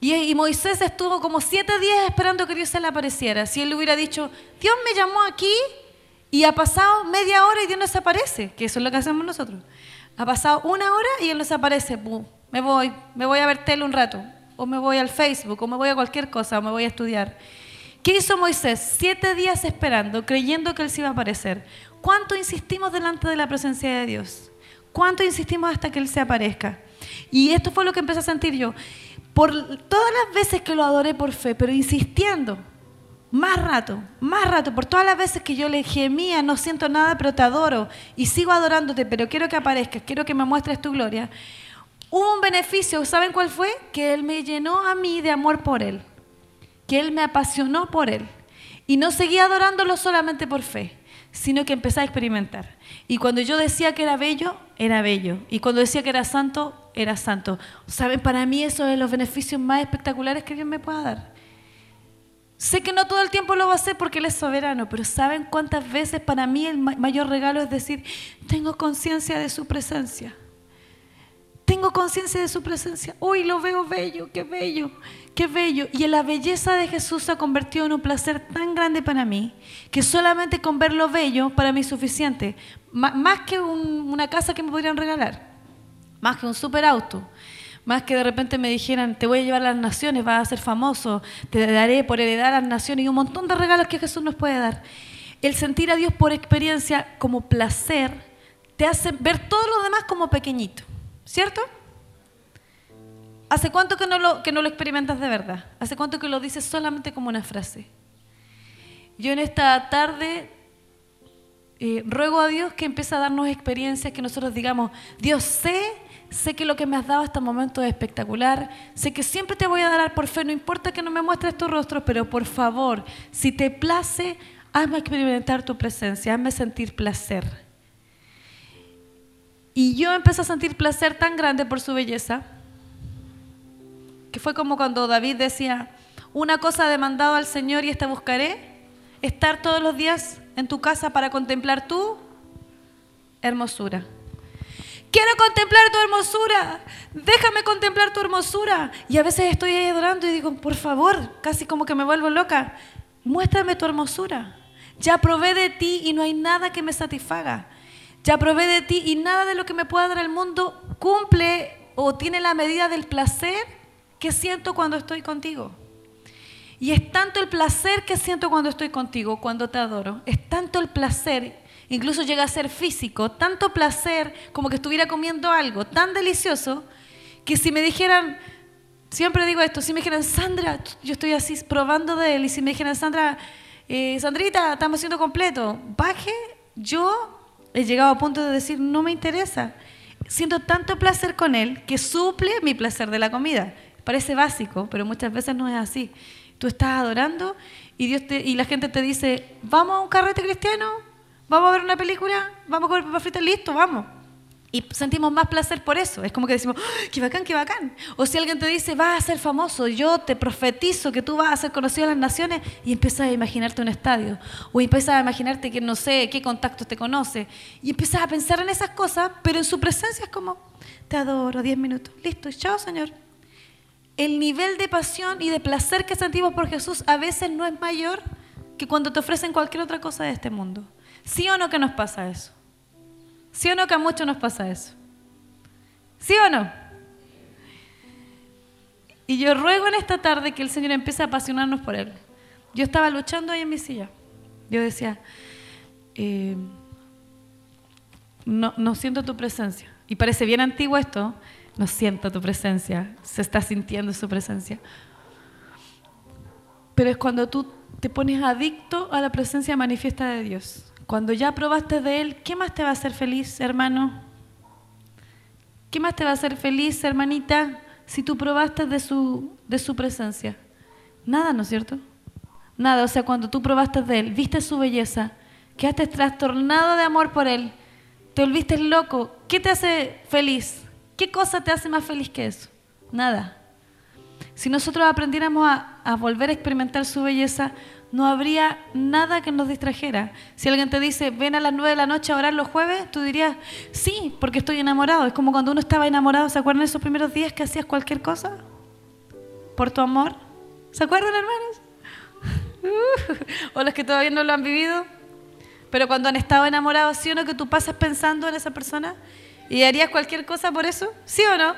Y, Moisés estuvo como siete días esperando que Dios se le apareciera. Si él le hubiera dicho, Dios me llamó aquí y ha pasado media hora y Dios no se aparece, que eso es lo que hacemos nosotros. Ha pasado una hora y Él no se aparece. me voy, me voy a ver tele un rato, o me voy al Facebook, o me voy a cualquier cosa, o me voy a estudiar. ¿Qué hizo Moisés? Siete días esperando, creyendo que Él se iba a aparecer. ¿Cuánto insistimos delante de la presencia de Dios? ¿Cuánto insistimos hasta que Él se aparezca? Y esto fue lo que empecé a sentir yo. Por todas las veces que lo adoré por fe, pero insistiendo, más rato, más rato, por todas las veces que yo le gemía, no siento nada, pero te adoro y sigo adorándote, pero quiero que aparezcas, quiero que me muestres tu gloria. Hubo un beneficio, ¿saben cuál fue? Que Él me llenó a mí de amor por Él, que Él me apasionó por Él. Y no seguía adorándolo solamente por fe, sino que empecé a experimentar. Y cuando yo decía que era bello, era bello. Y cuando decía que era santo, era santo. ¿Saben? Para mí eso es los beneficios más espectaculares que Dios me pueda dar. Sé que no todo el tiempo lo va a hacer porque Él es soberano, pero ¿saben cuántas veces para mí el mayor regalo es decir, tengo conciencia de su presencia? Tengo conciencia de su presencia. Uy, lo veo bello, qué bello, qué bello. Y la belleza de Jesús se ha convertido en un placer tan grande para mí que solamente con verlo bello para mí es suficiente. más que una casa que me podrían regalar, más que un super auto más que de repente me dijeran, te voy a llevar a las naciones, vas a ser famoso, te daré por heredar a las naciones y un montón de regalos que Jesús nos puede dar. El sentir a Dios por experiencia como placer te hace ver todo lo demás como pequeñito, ¿cierto? ¿Hace cuánto que no lo, que no lo experimentas de verdad? ¿Hace cuánto que lo dices solamente como una frase? Yo en esta tarde eh, ruego a Dios que empiece a darnos experiencias que nosotros digamos, Dios sé sé que lo que me has dado hasta el momento es espectacular, sé que siempre te voy a dar por fe, no importa que no me muestres tu rostro, pero por favor, si te place, hazme experimentar tu presencia, hazme sentir placer. Y yo empecé a sentir placer tan grande por su belleza, que fue como cuando David decía, una cosa demandado al Señor y esta buscaré, estar todos los días en tu casa para contemplar tu hermosura. Quiero contemplar tu hermosura. Déjame contemplar tu hermosura. Y a veces estoy ahí adorando y digo, por favor, casi como que me vuelvo loca. Muéstrame tu hermosura. Ya probé de ti y no hay nada que me satisfaga. Ya probé de ti y nada de lo que me pueda dar el mundo cumple o tiene la medida del placer que siento cuando estoy contigo. Y es tanto el placer que siento cuando estoy contigo, cuando te adoro. Es tanto el placer incluso llega a ser físico, tanto placer como que estuviera comiendo algo tan delicioso, que si me dijeran, siempre digo esto, si me dijeran, Sandra, yo estoy así probando de él, y si me dijeran, Sandra, eh, Sandrita, estamos haciendo completo, baje, yo he llegado a punto de decir, no me interesa. Siento tanto placer con él que suple mi placer de la comida. Parece básico, pero muchas veces no es así. Tú estás adorando y, Dios y la gente te dice, vamos a un carrete cristiano, vamos a ver una película, vamos a comer papas fritas, listo, vamos. Y sentimos más placer por eso. Es como que decimos, ¡Ah, qué bacán, qué bacán. O si alguien te dice, vas a ser famoso, yo te profetizo que tú vas a ser conocido en las naciones, y empiezas a imaginarte un estadio. O empiezas a imaginarte que no sé qué contactos te conoce. Y empiezas a pensar en esas cosas, pero en su presencia es como, te adoro, 10 minutos, listo, chao, Señor. El nivel de pasión y de placer que sentimos por Jesús a veces no es mayor que cuando te ofrecen cualquier otra cosa de este mundo. ¿Sí o no que nos pasa eso? ¿Sí o no que a muchos nos pasa eso? ¿Sí o no? Y yo ruego en esta tarde que el Señor empiece a apasionarnos por Él. Yo estaba luchando ahí en mi silla. Yo decía, eh, no, no siento tu presencia. Y parece bien antiguo esto, no siento tu presencia, se está sintiendo su presencia. Pero es cuando tú te pones adicto a la presencia manifiesta de Dios. Cuando ya probaste de Él, ¿qué más te va a hacer feliz, hermano? ¿Qué más te va a hacer feliz, hermanita, si tú probaste de su, de su presencia? Nada, ¿no es cierto? Nada, o sea, cuando tú probaste de Él, viste su belleza, quedaste trastornado de amor por Él, te volviste loco, ¿qué te hace feliz? ¿Qué cosa te hace más feliz que eso? Nada. Si nosotros aprendiéramos a, volver a experimentar su belleza, no habría nada que nos distrajera. Si alguien te dice, ven a las nueve de la noche a orar los jueves, tú dirías, sí, porque estoy enamorado. Es como cuando uno estaba enamorado, ¿se acuerdan esos primeros días que hacías cualquier cosa? Por tu amor. ¿Se acuerdan, hermanos? o los que todavía no lo han vivido. Pero cuando han estado enamorados, ¿sí o no que tú pasas pensando en esa persona? ¿Y harías cualquier cosa por eso? ¿Sí o no?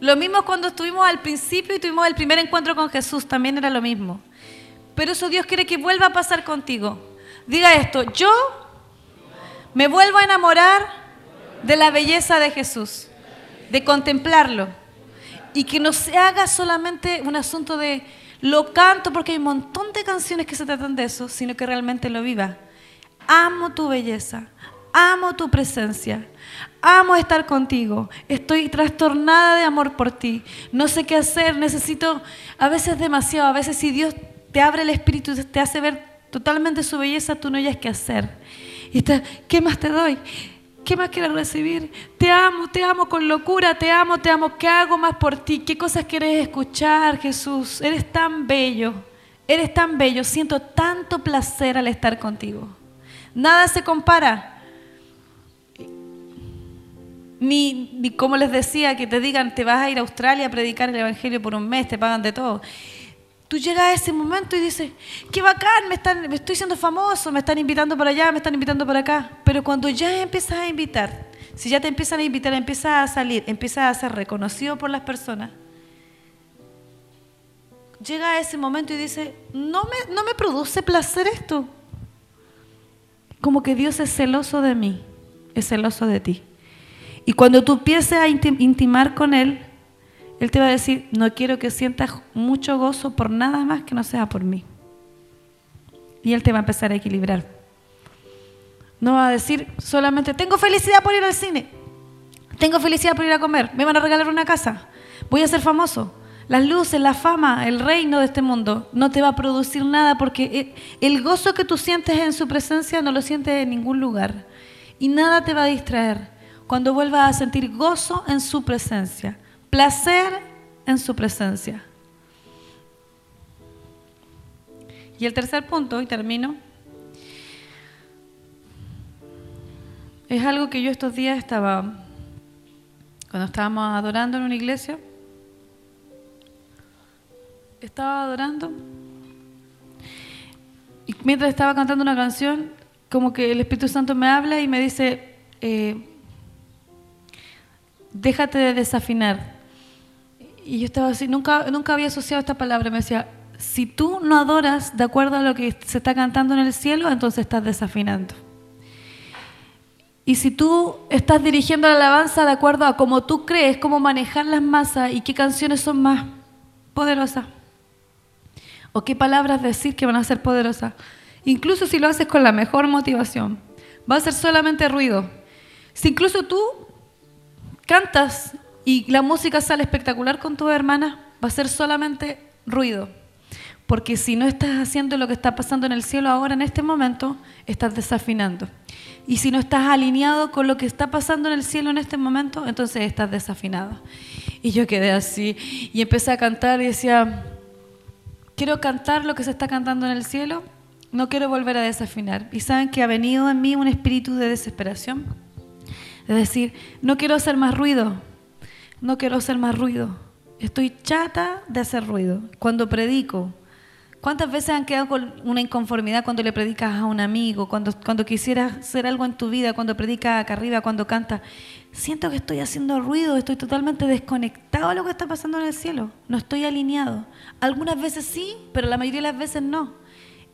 Lo mismo cuando estuvimos al principio y tuvimos el primer encuentro con Jesús, también era lo mismo. Pero eso Dios quiere que vuelva a pasar contigo. Diga esto, yo me vuelvo a enamorar de la belleza de Jesús, de contemplarlo. Y que no se haga solamente un asunto de lo canto porque hay un montón de canciones que se tratan de eso, sino que realmente lo viva. Amo tu belleza, amo tu presencia. Amo estar contigo. Estoy trastornada de amor por ti. No sé qué hacer. Necesito a veces demasiado. A veces si Dios te abre el espíritu te hace ver totalmente su belleza, tú no hayas qué hacer. Y está, ¿qué más te doy? ¿Qué más quieres recibir? Te amo, te amo con locura, te amo, te amo. ¿Qué hago más por ti? ¿Qué cosas quieres escuchar, Jesús? Eres tan bello, eres tan bello. Siento tanto placer al estar contigo. Nada se compara ni, ni, como les decía, que te digan, te vas a ir a Australia a predicar el Evangelio por un mes, te pagan de todo. Tú llegas a ese momento y dices, qué bacán, me, están, me estoy siendo famoso, me están invitando para allá, me están invitando para acá. Pero cuando ya empiezas a invitar, si ya te empiezan a invitar, empiezas a salir, empiezas a ser reconocido por las personas, llega a ese momento y dice, no me, no me produce placer esto. Como que Dios es celoso de mí, es celoso de ti. Y cuando tú empieces a intimar con Él, Él te va a decir, no quiero que sientas mucho gozo por nada más que no sea por mí. Y Él te va a empezar a equilibrar. No va a decir solamente, tengo felicidad por ir al cine, tengo felicidad por ir a comer, me van a regalar una casa, voy a ser famoso. Las luces, la fama, el reino de este mundo no te va a producir nada porque el gozo que tú sientes en su presencia no lo sientes en ningún lugar. Y nada te va a distraer cuando vuelvas a sentir gozo en su presencia, placer en su presencia. Y el tercer punto, y termino, es algo que yo estos días estaba, cuando estábamos adorando en una iglesia, estaba adorando y mientras estaba cantando una canción, como que el Espíritu Santo me habla y me dice, eh, déjate de desafinar. Y yo estaba así, nunca, nunca había asociado esta palabra. Me decía, si tú no adoras de acuerdo a lo que se está cantando en el cielo, entonces estás desafinando. Y si tú estás dirigiendo la alabanza de acuerdo a cómo tú crees, cómo manejar las masas y qué canciones son más poderosas, o qué palabras decir que van a ser poderosas, incluso si lo haces con la mejor motivación, va a ser solamente ruido. Si incluso tú cantas y la música sale espectacular con tu hermana, va a ser solamente ruido. Porque si no estás haciendo lo que está pasando en el cielo ahora, en este momento, estás desafinando. Y si no estás alineado con lo que está pasando en el cielo en este momento, entonces estás desafinado. Y yo quedé así y empecé a cantar y decía, quiero cantar lo que se está cantando en el cielo, no quiero volver a desafinar. Y saben que ha venido en mí un espíritu de desesperación es decir, no quiero hacer más ruido, no quiero hacer más ruido. Estoy chata de hacer ruido. Cuando predico, ¿cuántas veces han quedado con una inconformidad cuando le predicas a un amigo, cuando, cuando quisieras hacer algo en tu vida, cuando predicas acá arriba, cuando cantas? Siento que estoy haciendo ruido, estoy totalmente desconectado a lo que está pasando en el cielo. No estoy alineado. Algunas veces sí, pero la mayoría de las veces no.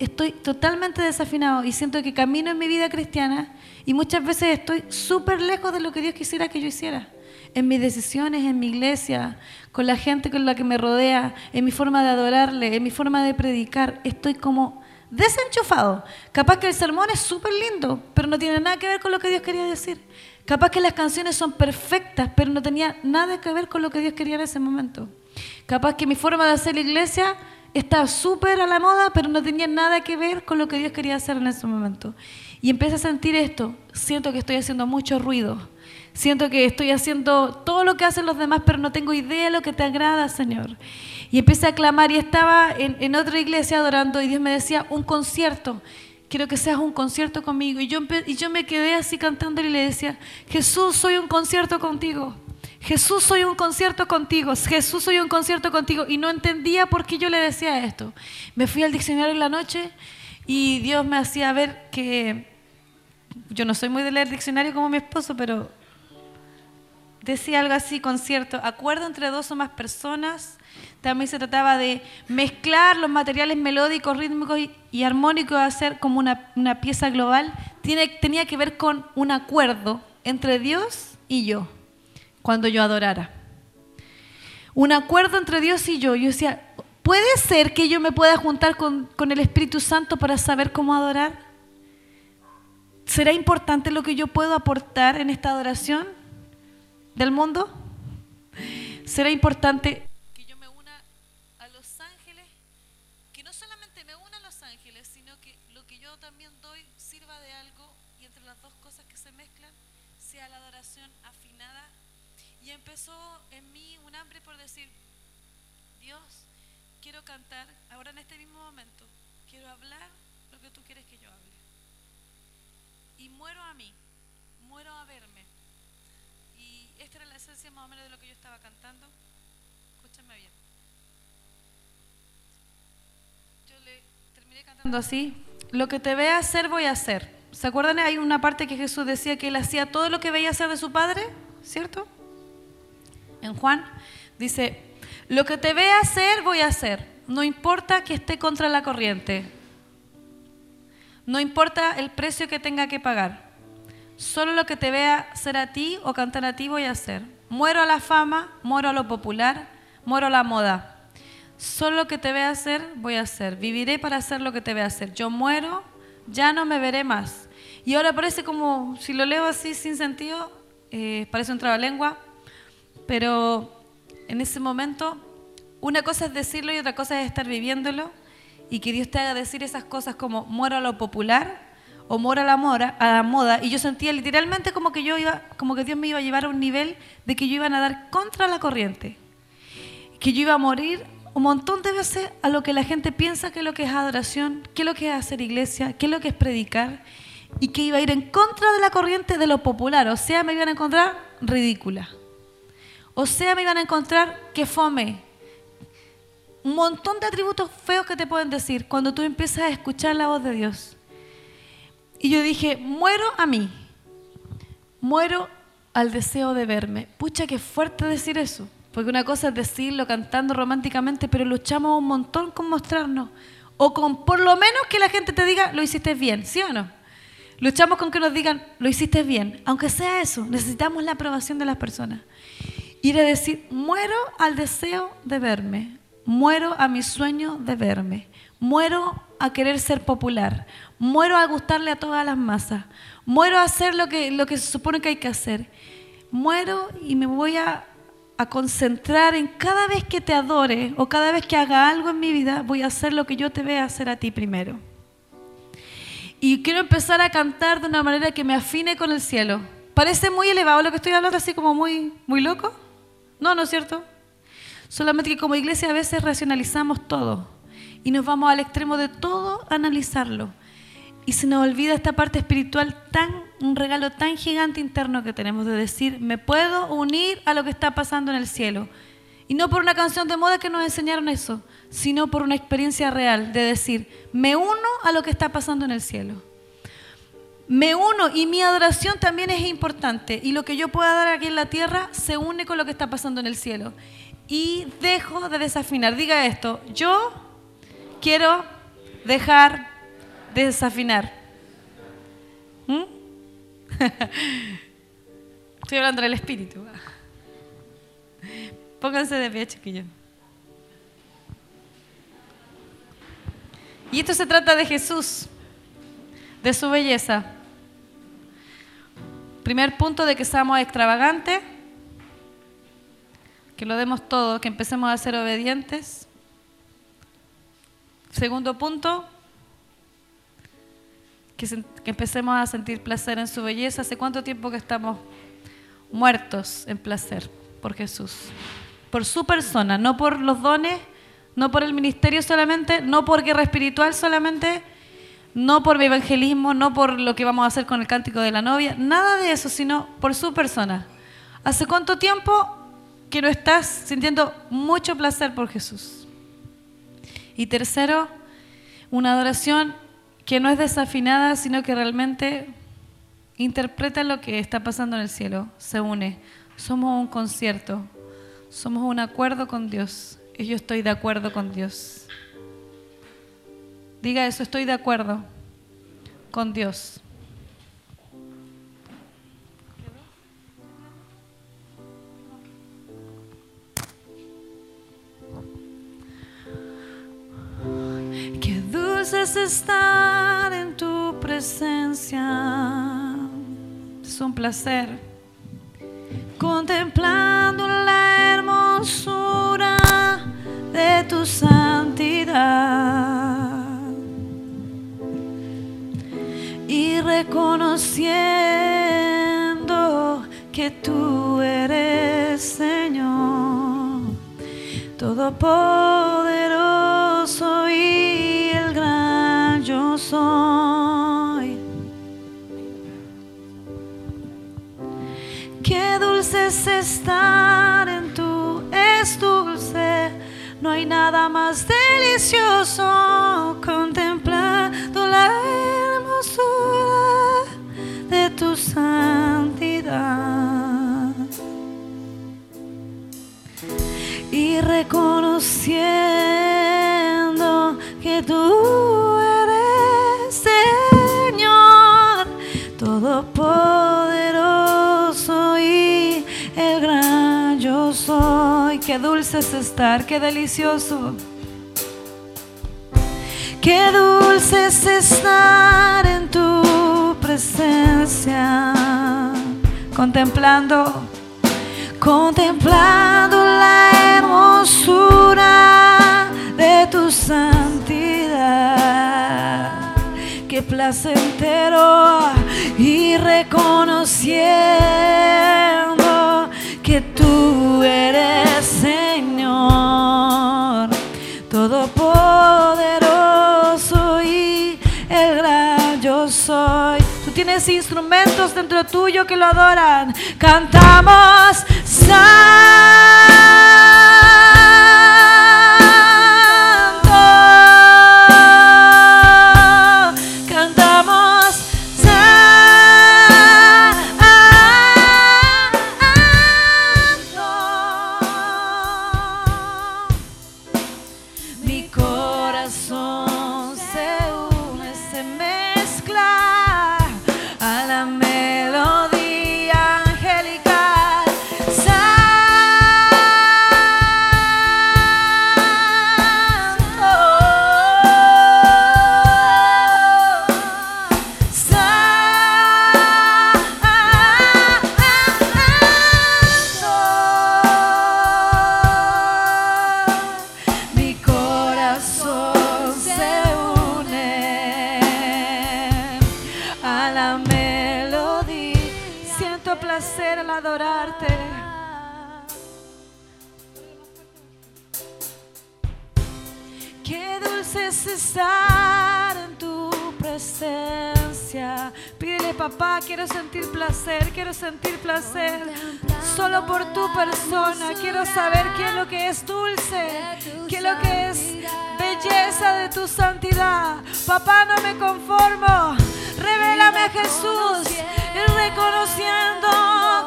Estoy totalmente desafinado y siento que camino en mi vida cristiana y muchas veces estoy súper lejos de lo que Dios quisiera que yo hiciera. En mis decisiones, en mi iglesia, con la gente con la que me rodea, en mi forma de adorarle, en mi forma de predicar. Estoy como desenchufado. Capaz que el sermón es súper lindo, pero no tiene nada que ver con lo que Dios quería decir. Capaz que las canciones son perfectas, pero no tenía nada que ver con lo que Dios quería en ese momento. Capaz que mi forma de hacer la iglesia está súper a la moda, pero no tenía nada que ver con lo que Dios quería hacer en ese momento. Y empecé a sentir esto, siento que estoy haciendo mucho ruido, siento que estoy haciendo todo lo que hacen los demás, pero no tengo idea de lo que te agrada, Señor. Y empecé a clamar y estaba en, otra iglesia adorando y Dios me decía, un concierto, quiero que seas un concierto conmigo. Y yo, y yo me quedé así cantando y le decía, Jesús, soy un concierto contigo. Jesús, soy un concierto contigo. Jesús, soy un concierto contigo. Y no entendía por qué yo le decía esto. Me fui al diccionario en la noche y Dios me hacía ver que yo no soy muy de leer diccionario como mi esposo, pero decía algo así, concierto, acuerdo entre dos o más personas. También se trataba de mezclar los materiales melódicos, rítmicos y, armónicos, hacer como una, una pieza global. Tenía que ver con un acuerdo entre Dios y yo, cuando yo adorara. Un acuerdo entre Dios y yo. Yo decía, ¿puede ser que yo me pueda juntar con, con el Espíritu Santo para saber cómo adorar? ¿Será importante lo que yo puedo aportar en esta adoración del mundo? ¿Será importante que yo me una a los ángeles? Que no solamente me una a los ángeles, sino que lo que yo también doy sirva de algo y entre las dos cosas que se mezclan sea la adoración afinada. Y empezó en mí un hambre por decir, Dios, quiero cantar ahora en este mismo momento, hablar lo que tú quieres que yo hable y muero a mí, muero a verme. Y esta era la esencia más o menos de lo que yo estaba cantando. Escúchame bien. Yo le terminé cantando así. Lo que te vea hacer, voy a hacer. ¿Se acuerdan? Hay una parte que Jesús decía que él hacía todo lo que veía hacer de su padre, ¿cierto? En Juan dice, lo que te vea hacer, voy a hacer. No importa que esté contra la corriente. No importa el precio que tenga que pagar. Solo lo que te vea ser a ti o cantar a ti voy a hacer. Muero a la fama, muero a lo popular, muero a la moda. Solo lo que te vea hacer voy a hacer. Viviré para hacer lo que te vea hacer. Yo muero, ya no me veré más. Y ahora parece como, si lo leo así sin sentido, eh, parece un trabalengua, pero en ese momento una cosa es decirlo y otra cosa es estar viviéndolo y que Dios te haga decir esas cosas como muero a lo popular o muero a la, moda. Y yo sentía literalmente como que, yo iba, como que Dios me iba a llevar a un nivel de que yo iba a nadar contra la corriente. Que yo iba a morir un montón de veces a lo que la gente piensa que es lo que es adoración, qué es lo que es hacer iglesia, qué es lo que es predicar, y que iba a ir en contra de la corriente de lo popular. O sea, me iban a encontrar ridícula. O sea, me iban a encontrar que fome, un montón de atributos feos que te pueden decir cuando tú empiezas a escuchar la voz de Dios. Y yo dije, muero a mí, muero al deseo de verme. Pucha, qué fuerte decir eso, porque una cosa es decirlo cantando románticamente, pero luchamos un montón con mostrarnos, o con por lo menos que la gente te diga, lo hiciste bien, ¿sí o no? Luchamos con que nos digan, lo hiciste bien, aunque sea eso, necesitamos la aprobación de las personas. Y de decir, muero al deseo de verme, Muero a mi sueño de verme. Muero a querer ser popular. Muero a gustarle a todas las masas. Muero a hacer lo que, lo que se supone que hay que hacer. Muero y me voy a, a concentrar en cada vez que te adore o cada vez que haga algo en mi vida, voy a hacer lo que yo te vea hacer a ti primero. Y quiero empezar a cantar de una manera que me afine con el cielo. Parece muy elevado lo que estoy hablando, así como muy, muy loco. No, ¿no es cierto? Solamente que como iglesia a veces racionalizamos todo y nos vamos al extremo de todo analizarlo. Y se nos olvida esta parte espiritual tan, un regalo tan gigante interno que tenemos de decir, me puedo unir a lo que está pasando en el cielo. Y no por una canción de moda que nos enseñaron eso, sino por una experiencia real de decir, me uno a lo que está pasando en el cielo. Me uno y mi adoración también es importante. Y lo que yo pueda dar aquí en la tierra se une con lo que está pasando en el cielo y dejo de desafinar. Diga esto, yo quiero dejar de desafinar. ¿Mm? Estoy hablando del espíritu. Pónganse de pie, chiquillos. Y esto se trata de Jesús, de su belleza. Primer punto de que seamos extravagantes que lo demos todo, que empecemos a ser obedientes. Segundo punto, que, empecemos a sentir placer en su belleza. ¿Hace cuánto tiempo que estamos muertos en placer por Jesús? Por su persona, no por los dones, no por el ministerio solamente, no por guerra espiritual solamente, no por evangelismo, no por lo que vamos a hacer con el cántico de la novia, nada de eso, sino por su persona. ¿Hace cuánto tiempo que no estás sintiendo mucho placer por Jesús. Y tercero, una adoración que no es desafinada, sino que realmente interpreta lo que está pasando en el cielo, se une. Somos un concierto, somos un acuerdo con Dios. Y yo estoy de acuerdo con Dios. Diga eso, estoy de acuerdo con Dios. Es estar en tu presencia. Es un placer. Contemplando la hermosura de tu santidad y reconociendo que tú eres Señor, Todopoderoso y el gran yo soy. Qué dulce es estar en tu, es dulce, no hay nada más delicioso contemplando la hermosura de tu santidad y reconociendo que tú eres Señor Todopoderoso y el gran yo soy. Qué dulce es estar, qué delicioso. Qué dulce es estar en tu presencia, contemplando, contemplando la hermosura de tu santidad. Qué placentero y reconociendo que tú eres Señor Todopoderoso y el gran yo soy. Tienes instrumentos dentro tuyo que lo adoran. Cantamos. Pídele, papá, quiero sentir placer, quiero sentir placer. Solo por tu persona. Quiero saber qué es lo que es dulce, qué es lo que es belleza de tu santidad. Papá, no me conformo. Revélame a Jesús y reconociendo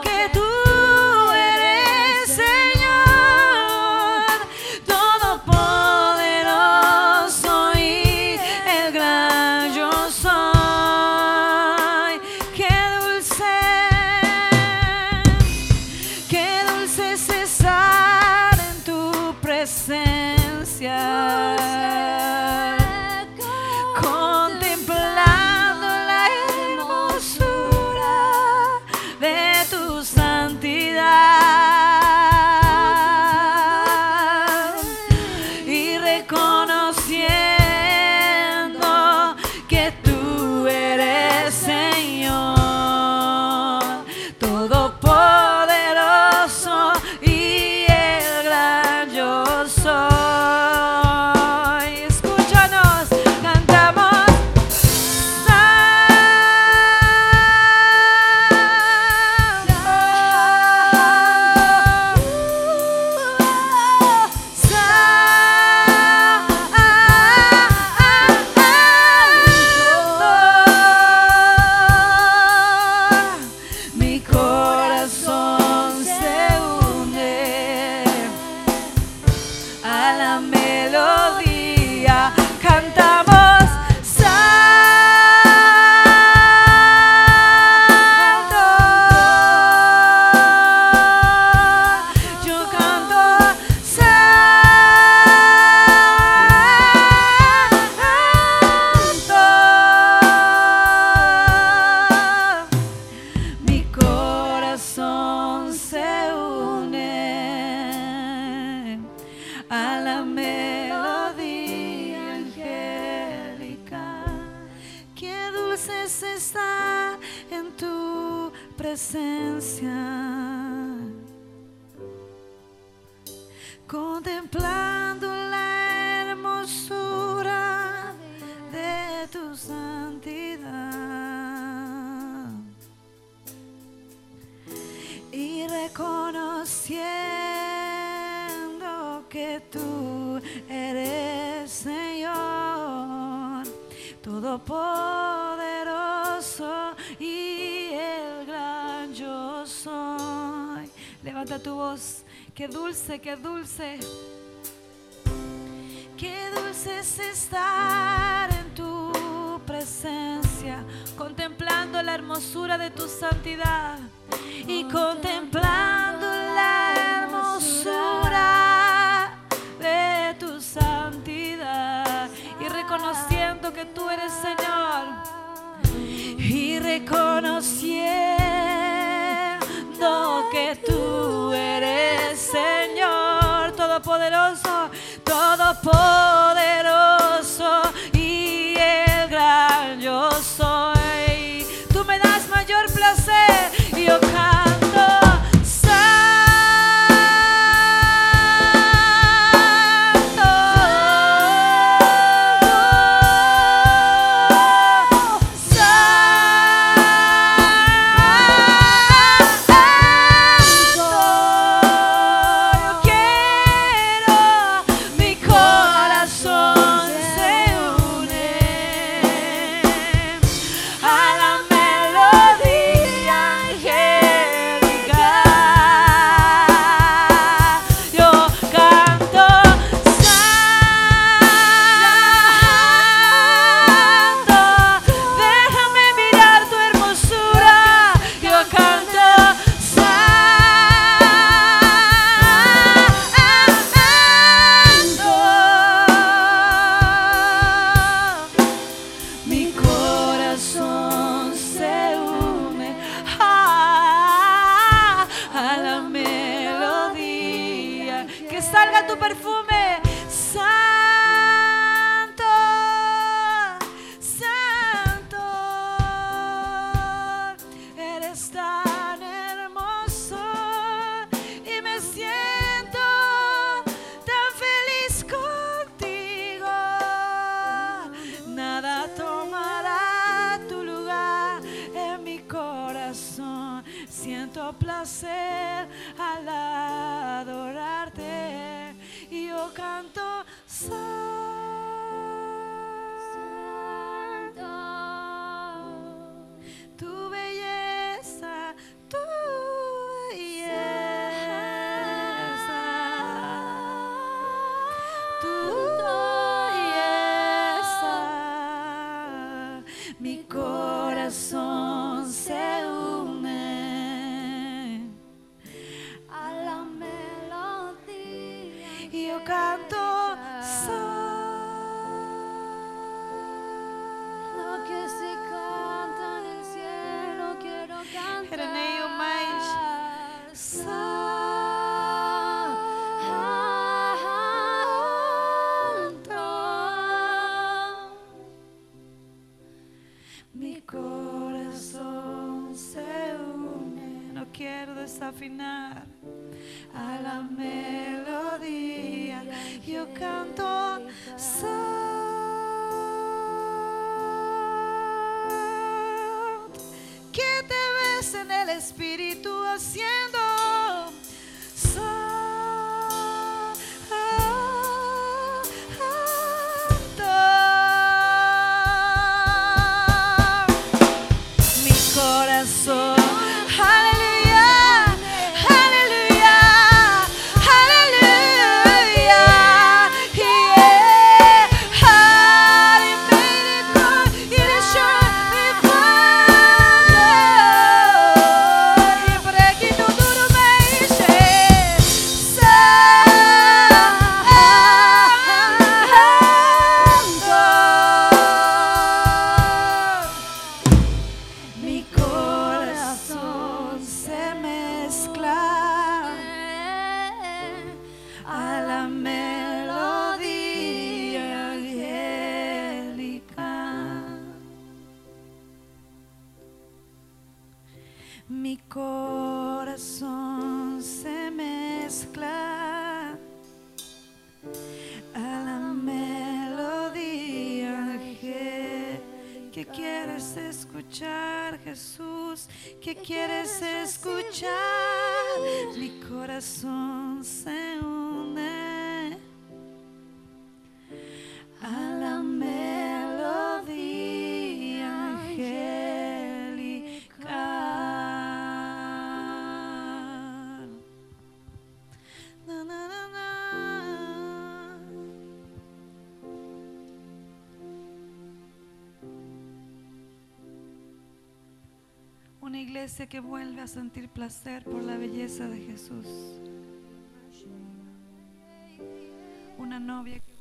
dulce, qué dulce, qué dulce es estar en tu presencia, contemplando la hermosura de tu santidad y contemplando la hermosura de tu santidad y reconociendo que tú eres Señor y reconociendo desafinar a la melodía. Yo canto. Que te ves en el espíritu haciendo Una iglesia que vuelve a sentir placer por la belleza de Jesús. Una novia que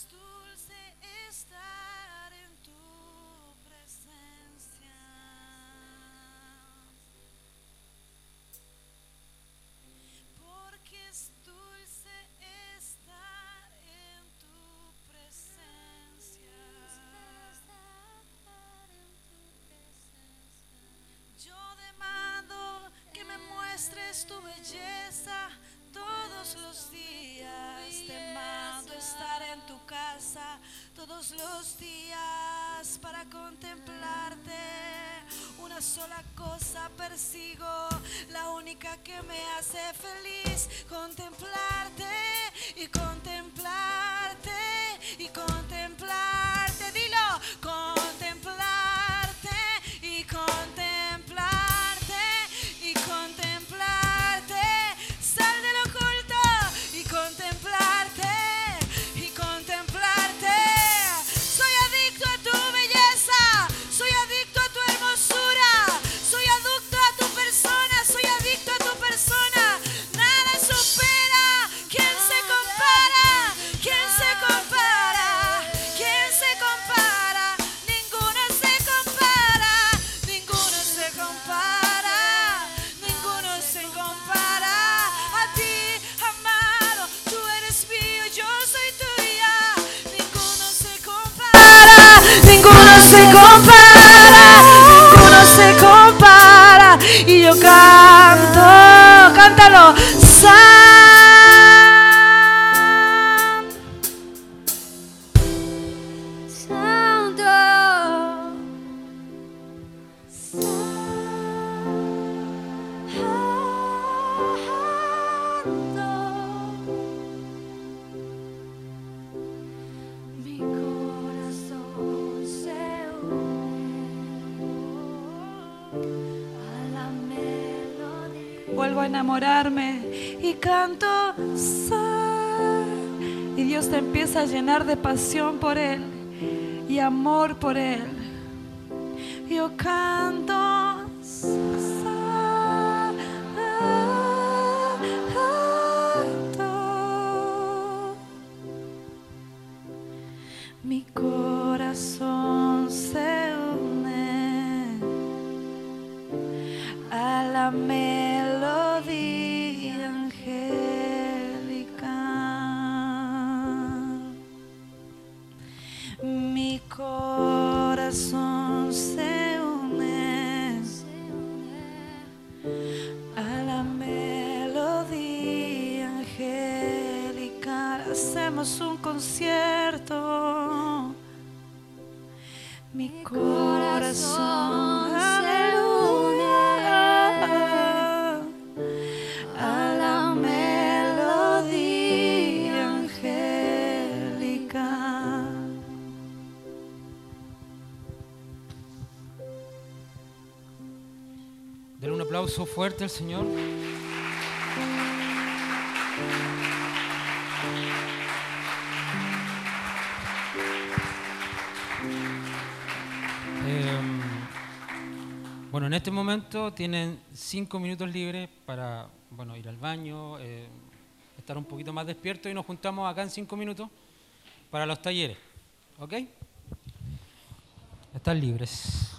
Christus. que me hace enamorarme y canto. Y Dios te empieza a llenar de pasión por Él y amor por Él. Yo canto usó fuerte el Señor. Em, bueno, en este momento tienen cinco minutos libres para bueno, ir al baño, eh, estar un poquito más despiertos y nos juntamos acá en cinco minutos para los talleres. ¿Ok? Están libres.